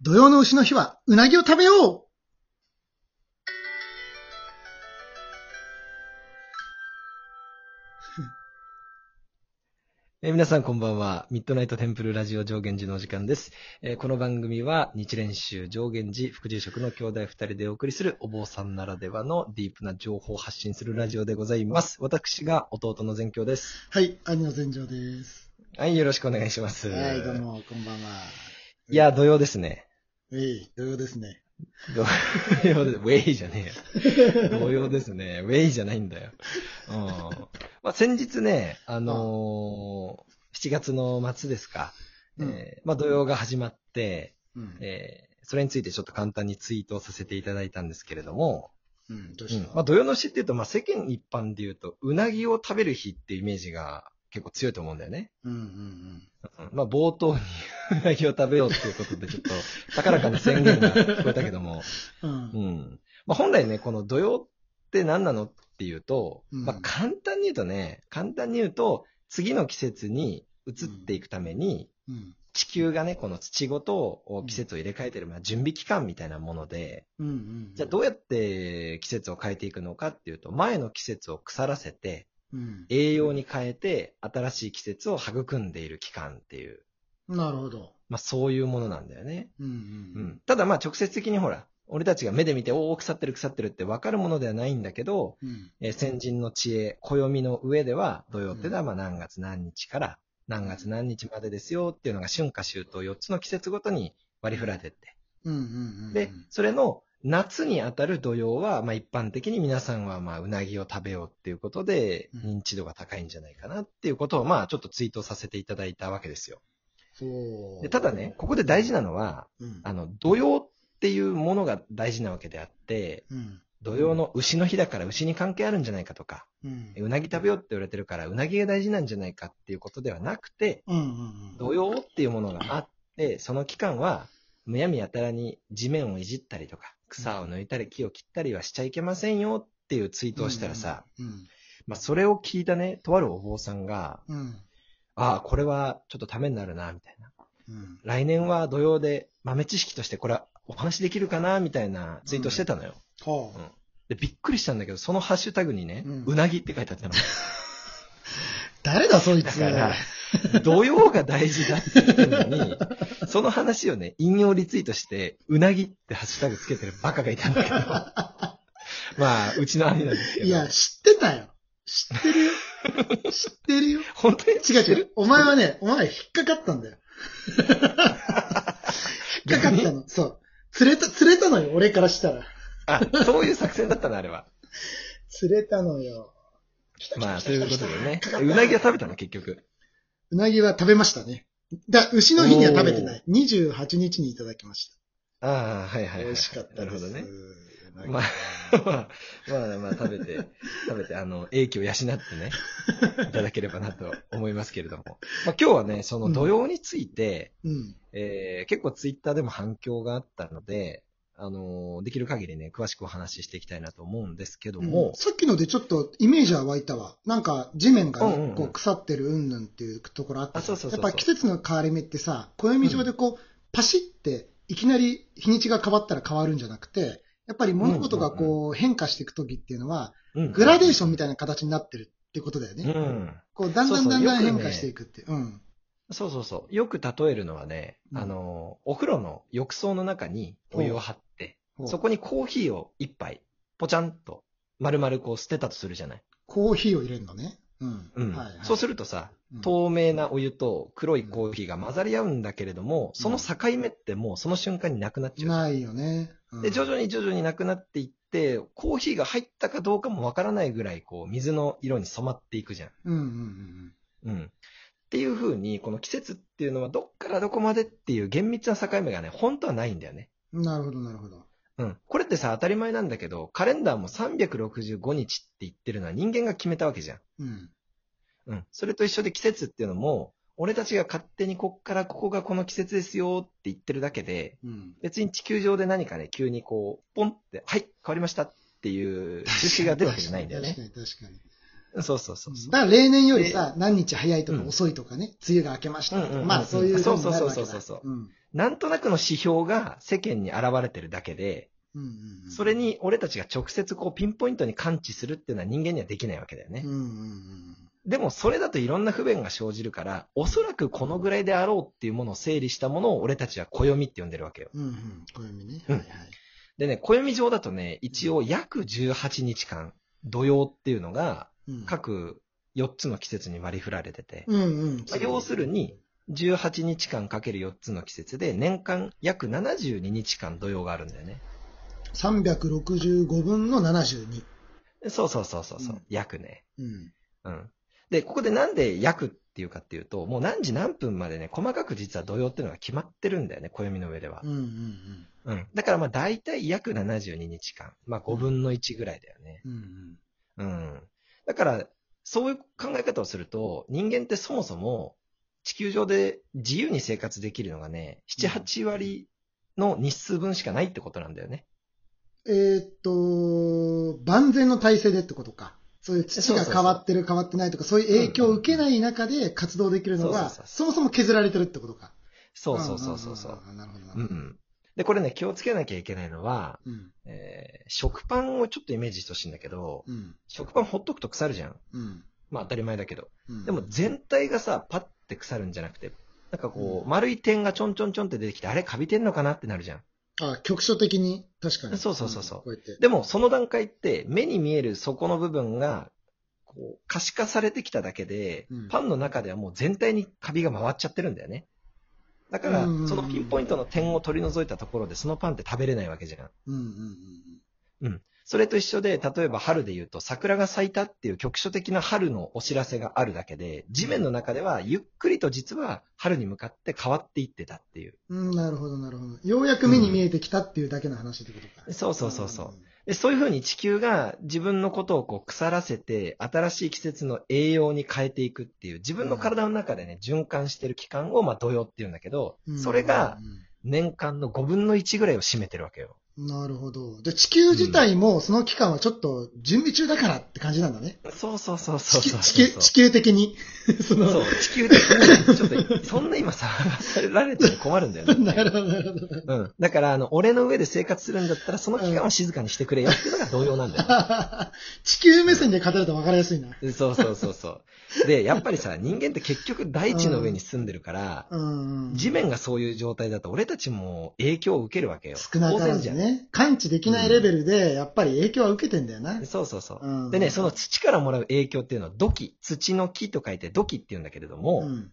土曜の牛の日は、うなぎを食べよう えー皆さんこんばんは。ミッドナイトテンプルラジオ上限寺のお時間です。えーこの番組は日蓮宗上限寺副住職の兄弟二人でお送りするお坊さんならではのディープな情報を発信するラジオでございます。私が弟の善教です。はい、兄の前場です。はい、よろしくお願いします。はい、どう。も、こんばんは。いや、土曜ですね。えい、土曜ですね。土曜で、ウェイじゃねえよ。土曜ですね。ウェイじゃないんだよ。うん。まあ、先日ね、あのー7月の末ですか。うんえーまあ、土曜が始まって、うん。えーそれについてちょっと簡単にツイートをさせていただいたんですけれども、うん、どうした、うんまあ、土曜の日っていうと、まあ、世間一般で言うと、うなぎを食べる日っていうイメージが結構強いと思うんだよね。うん、うん、うんまあ、冒頭にうなぎを食べようっていうことで、ちょっと 高らかな宣言が聞こえたけども、うん。う。うんん。まあ、本来ね、この土曜って何なのっていうと、うんまあ、簡単に言うとね、簡単に言うと、次の季節に移っていくために、うん。地球がね、この土ごと季節を入れ替えてる、まあ、準備期間みたいなもので、うん、うん。じゃあどうやって季節を変えていくのかっていうと、前の季節を腐らせて、うん。栄養に変えて、新しい季節を育んでいる期間っていう、なるほど。まあそういうものなんだよね。うん、う。うんん。ただまあ直接的にほら、俺たちが目で見て、おお、腐ってる腐ってるって分かるものではないんだけど、うん。えー先人の知恵、暦の上では、土曜ってのはまあ何月何日から何月何日までですよっていうのが春夏秋冬4つの季節ごとに割り振られてって。うん、うん、うん。で、それの夏にあたる土曜は、まあ一般的に皆さんはまあうなぎを食べようっていうことでうん認知度が高いんじゃないかなっていうことをまあちょっとツイートさせていただいたわけですよ。でただね、、ここで大事なのは、うん。あの、土曜っていうものが大事なわけであって、うん。土曜の牛の日だから牛に関係あるんじゃないかとか、うん。うなぎ食べようって言われてるからうなぎが大事なんじゃないかっていうことではなくて、うん、うん。土曜っていうものがあって、その期間は、むやみやたらに地面をいじったりとか、草を抜いたり木を切ったりはしちゃいけませんよっていうツイートをしたらさ、うん。まあそれを聞いたね、とあるお坊さんが、うん。ああ、これはちょっとためになるな、みたいな。うん。来年は土曜で豆知識としてこれお話できるかな、みたいなツイートしてたのよ。はあ。で、びっくりしたんだけど、そのハッシュタグにね、うんうなぎって書いてあったの。誰だ、そいつ。だから、土曜が大事だって言ってんのに、その話をね、引用リツイートして、うなぎってハッシュタグつけてるバカがいたんだけど。まあ、うちの兄なんですけど。いや、知ってたよ。知ってるよ。知ってるよ。本当に違う違う。お前はね、お前は引っかかったんだよ。引っかかったの。そう。釣れた、釣れたのよ、俺からしたら。あ、そういう作戦だったの、あれは？釣れたのよ。まあ、ということでね。うなぎは食べたの、結局。うなぎは食べましたね。だ、牛の日には食べてない。28日にいただきましああ、はいた。はい、はい。美味しかったです。なるほどね。まあ、まあ、まあ、まあ、食べて、食べて、あの、英気を養ってね、いただければなと思いますけれども。まあ、今日はね、その土曜について、うん。えー結構ツイッターでも反響があったので、あのーできる限りね、詳しくお話ししていきたいなと思うんですけども、さっきのでちょっとイメージは湧いたわ。なんか地面がね、うんうんうんこう腐ってるうんぬんっていうところあったあそうそうそうそうやっぱ季節の変わり目ってさ、暦上でこう、パシっていきなり日にちが変わったら変わるんじゃなくて、やっぱり物事がこう変化していくときっていうのは、うんグラデーションみたいな形になってるってことだよね。うん。こう、だんだそうんそうだんだん変化していくって。うん。そうそうそう。よく例えるのはね、うんあのーお風呂の浴槽の中にお湯を張って、ほうそこにコーヒーを一杯、ポチャンと、丸々こう捨てたとするじゃない？コーヒーを入れるのね。うん。うん。はいはい、そうするとさ、うん透明なお湯と黒いコーヒーが混ざり合うんだけれども、その境目ってもうその瞬間になくなっちゃう。ないよね。うんで、徐々に徐々になくなっていって、コーヒーが入ったかどうかもわからないぐらい、こう、水の色に染まっていくじゃん。うんうんうんうん。っていう風に、この季節っていうのはどっからどこまでっていう厳密な境目がね、本当はないんだよね。うん。なるほど、なるほど。うん。これってさ、当たり前なんだけど、カレンダーも365日って言ってるのは人間が決めたわけじゃん。うん。うん。それと一緒で季節っていうのも、俺たちが勝手にこっからここがこの季節ですよって言ってるだけで、うん。別に地球上で何かね、急にこう、ポンって、はい、変わりましたっていう知識が出るわけじゃないんだよね確。かに、確かに。そうそうそうそう。だから例年よりさ、何日早いとか遅いとかね、梅雨が明けましたとか、まあそういうそう。そうそうそうそううん。なんとなくの指標が世間に現れてるだけで、うんうんうんそれ、に俺たちが直接こうピンポイントに感知するっていうのは人間にはできないわけだよね。うんうんうんでもそれだといろんな不便が生じるから、おそらくこのぐらいであろうっていうものを整理したものを俺たちは暦って呼んでるわけよ。うん。うんうん。暦ね。うんはいはい。でね、暦上だとね、一応約18日間、土曜っていうのがうん各4つの季節に割り振られてて、うんうんまあ。要するに、18日間かける4つの季節で年間約72日間土曜があるんだよね。365分の72。そうそうそうそうそう、うん約ね。うん。うん。で、ここでなんで約っていうかっていうと、もう何時何分までね、細かく実は土曜っていうのが決まってるんだよね、暦の上ではうん。うんうん。うん。だからまあ大体約72日間。まあ5分の1ぐらいだよね。うんうん。うん。だから、そういう考え方をすると、人間ってそもそも地球上で自由に生活できるのがね、7、8割の日数分しかないってことなんだよね。えーっと、万全の体制でってことか。そういう土が変わってる変わってないとか、そういう影響を受けない中で活動できるのが、そもそも削られてるってことか。そうそうそうそうなるほどなうんう。ん。で、これね、気をつけなきゃいけないのは、うん。えー食パンをちょっとイメージしてほしいんだけど、うん。食パンほっとくと腐るじゃん。うん。まあ当たり前だけど。うん。でも全体がさ、パッて腐るんじゃなくて、なんかこう、うん丸い点がちょんちょんちょんって出てきて、あれ、カビてんのかなってなるじゃん。あ、局所的に、確かに。そうそうそうそううやって。でも、その段階って、目に見えるそこの部分が、こう、可視化されてきただけで、うんパンの中ではもう全体にカビが回っちゃってるんだよね。だから、うんうんうんそのピンポイントの点を取り除いたところで、そのパンって食べれないわけじゃん。うんうんうんそれと一緒で、例えば春で言うと、桜が咲いたっていう局所的な春のお知らせがあるだけで、地面の中ではゆっくりと実は春に向かって変わっていってたっていう。うん。うん、なるほど、なるほど。ようやく目に見えてきたっていうだけの話ってことか。そうそうそうそう。でそういうふうに地球が自分のことをこう腐らせて、新しい季節の栄養に変えていくっていう、自分の体の中でね、循環してる期間を、まあ、土曜っていうんだけどう、ん。それが年間の5分の1ぐらいを占めてるわけよ。なるほど。で、地球自体もその期間はちょっと準備中だからって感じなんだね。そうそうそうそう地そう球地球地球的に。そのそう、地球的に、ちょっと、そんな今されられても困るんだよね。なるほど、なるほど。うん。だから、あの、俺の上で生活するんだったら、その期間は静かにしてくれよっていうのが同様なんだよ。地球目線で語ると分かりやすいな。そうそうそうそう。で、やっぱりさ、人間って結局大地の上に住んでるから、うん。地面がそういう状態だと俺たちも影響を受けるわけよ。少なから当然じゃん。ずね。感知できないレベルで、やっぱり影響は受けてんだよな。そうそうそう。うんでね、その土からもらう影響っていうのは土器、土の木と書いて土器って言うんだけれども、うん。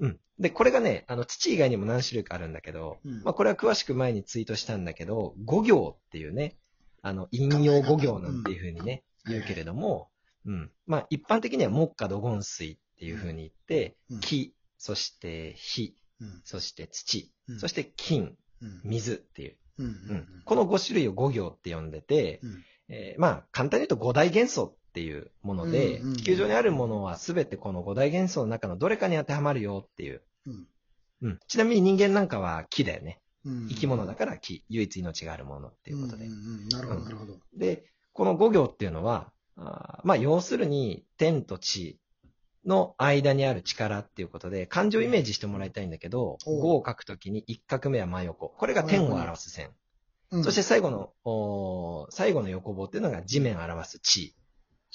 うん。で、これがね、あの、土以外にも何種類かあるんだけど、うんまあ、これは詳しく前にツイートしたんだけど、五行っていうね、あの、引用五行なんていうふうにね、うん言うけれども、うん。まあ、一般的には木下土金水っていうふうに言って、うん木、そして火、うん。そして土、うんそして金、うん。水っていう、うん。ううんん。この5種類を五行って呼んでて、うんえーまあ、簡単に言うと五大元素っていうもので、うんうん地球上にあるものは全てこの五大元素の中のどれかに当てはまるよっていう。うんうん。ちなみに人間なんかは木だよね。うん生き物だから木。唯一命があるものっていうことで。んんうんなるほど、なるほど。で、この五行っていうのは、あーまあ、要するに天と地の間にある力っていうことで、漢字をイメージしてもらいたいんだけど、おう五を書くときに一画目は真横。これが天を表す線。うんそして、最後の、最後の横棒っていうのが地面を表す地。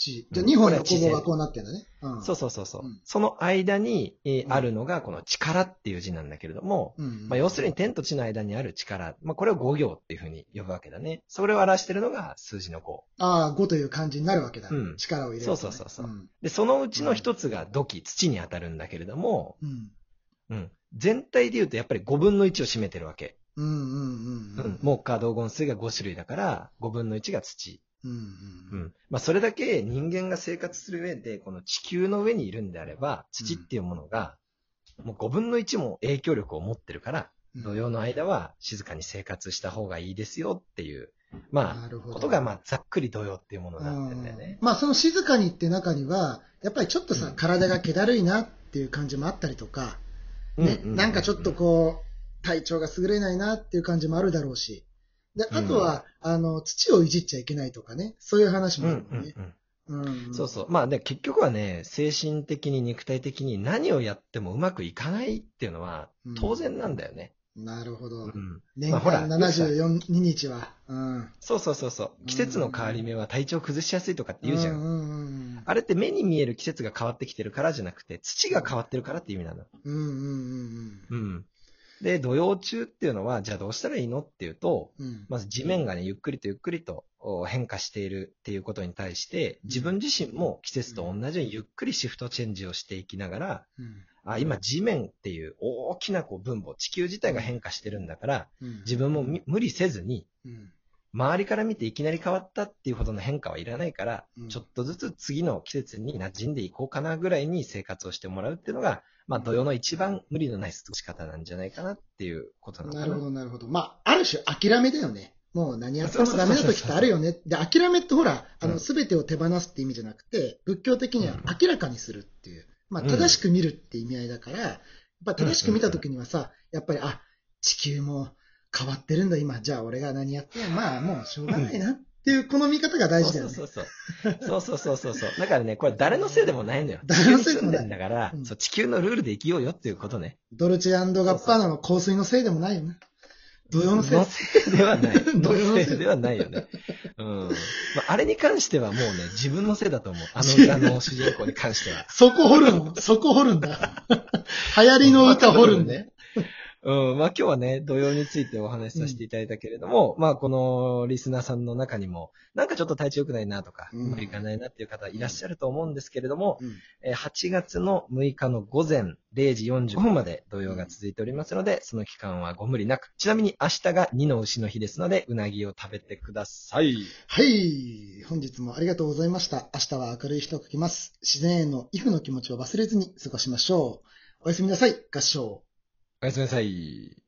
地じゃあ、2本の工房がこうなってんだね。うん。そうそうそうそう。うんその間に、えあるのがこの力っていう字なんだけれども、うん。まあ、要するに天と地の間にある力。まあ、これを五行っていうふうに呼ぶわけだね。それを表しているのが数字の5。ああ、5という漢字になるわけだ。うん力を入れるとね。そうそうそうそううん。で、そのうちの一つが土器、土に当たるんだけれども、うん。うん。全体で言うとやっぱり5分の1を占めてるわけ。うんうんうんううんん。。木下道言数が5種類だから、5分の1が土。うんううんん。まあ、それだけ人間が生活する上で、この地球の上にいるんであれば、土っていうものが、もう5分の1も影響力を持ってるから、うん。土曜の間は静かに生活した方がいいですよっていう、まあ。ことが、まあ、ざっくり土曜っていうものになんだよね。うんまあ、その静かにって中には、やっぱりちょっとさ、うん体が気だるいなっていう感じもあったりとか、ね、なんかちょっとこう、体調が優れないなっていう感じもあるだろうし、で、あとは、あの、土をいじっちゃいけないとかね、そういう話うん、もうん、うんあるもんね。うん。そうそう。まあね、結局はね、精神的に肉体的に何をやってもうまくいかないっていうのはうん当然なんだよね。なるほど。うん。年間74日は。うん。そうそうそうそう。季節の変わり目は体調崩しやすいとかって言うじゃん。うんうんうん。あれって目に見える季節が変わってきてるからじゃなくて、土が変わってるからっていう意味なの。うんうんうんうん。で、土曜中っていうのは、じゃあどうしたらいいのっていうと、うん。うん。まず地面がね、ゆっくりとゆっくりとお変化しているっていうことに対して、自分自身も季節と同じようにゆっくりシフトチェンジをしていきながら、うん。あ、今地面っていう大きなこう分母、地球自体が変化してるんだから、うん。自分もみ無理せずに、うん周りから見ていきなり変わったっていうほどの変化はいらないから、うんちょっとずつ次の季節に馴染んでいこうかなぐらいに生活をしてもらうっていうのが、まあ土曜の一番無理のない過ごし方なんじゃないかなっていうことなのかな。なるほど、なるほど。まあ、ある種諦めだよね。もう何やってもダメな時ってあるよね。で、諦めってほら、あの、うんすべてを手放すって意味じゃなくて、仏教的には明らかにするっていう。まあ、うん正しく見るって意味合いだから、やっぱ正しく見た時にはさ、やっぱり、あ、地球も変わってるんだ、今。じゃあ俺が何やっても、まあ、もうしょうがないなっていう、この見方が大事だよね。そうそうそうそう。そうそうそう。だからね、これ誰のせいでもないのよ。誰のせいでもないだから、うんそう、地球のルールで生きようよっていうことね。ドルチェガッパーナの香水のせいでもないよね。土曜のせいの。せいではない。土曜のせいではないよね。うん。まあ、あれに関してはもうね、自分のせいだと思う。あの、あの、主人公に関しては。そこ掘るの？そこ掘るんだ。流行りの歌掘るんで。うん。まあ今日はね、土曜についてお話しさせていただいたけれども、まあこのリスナーさんの中にも、なんかちょっと体調良くないなとか、ううんまくいかないなっていう方いらっしゃると思うんですけれども、うんえー8月の6日の午前0時45分まで土曜が続いておりますので、その期間はご無理なく。ちなみに明日が2の牛の日ですので、うなぎを食べてください。はい。本日もありがとうございました。明日は明るい日と書きます。自然へのイフの気持ちを忘れずに過ごしましょう。おやすみなさい。合唱。おやすみなさい。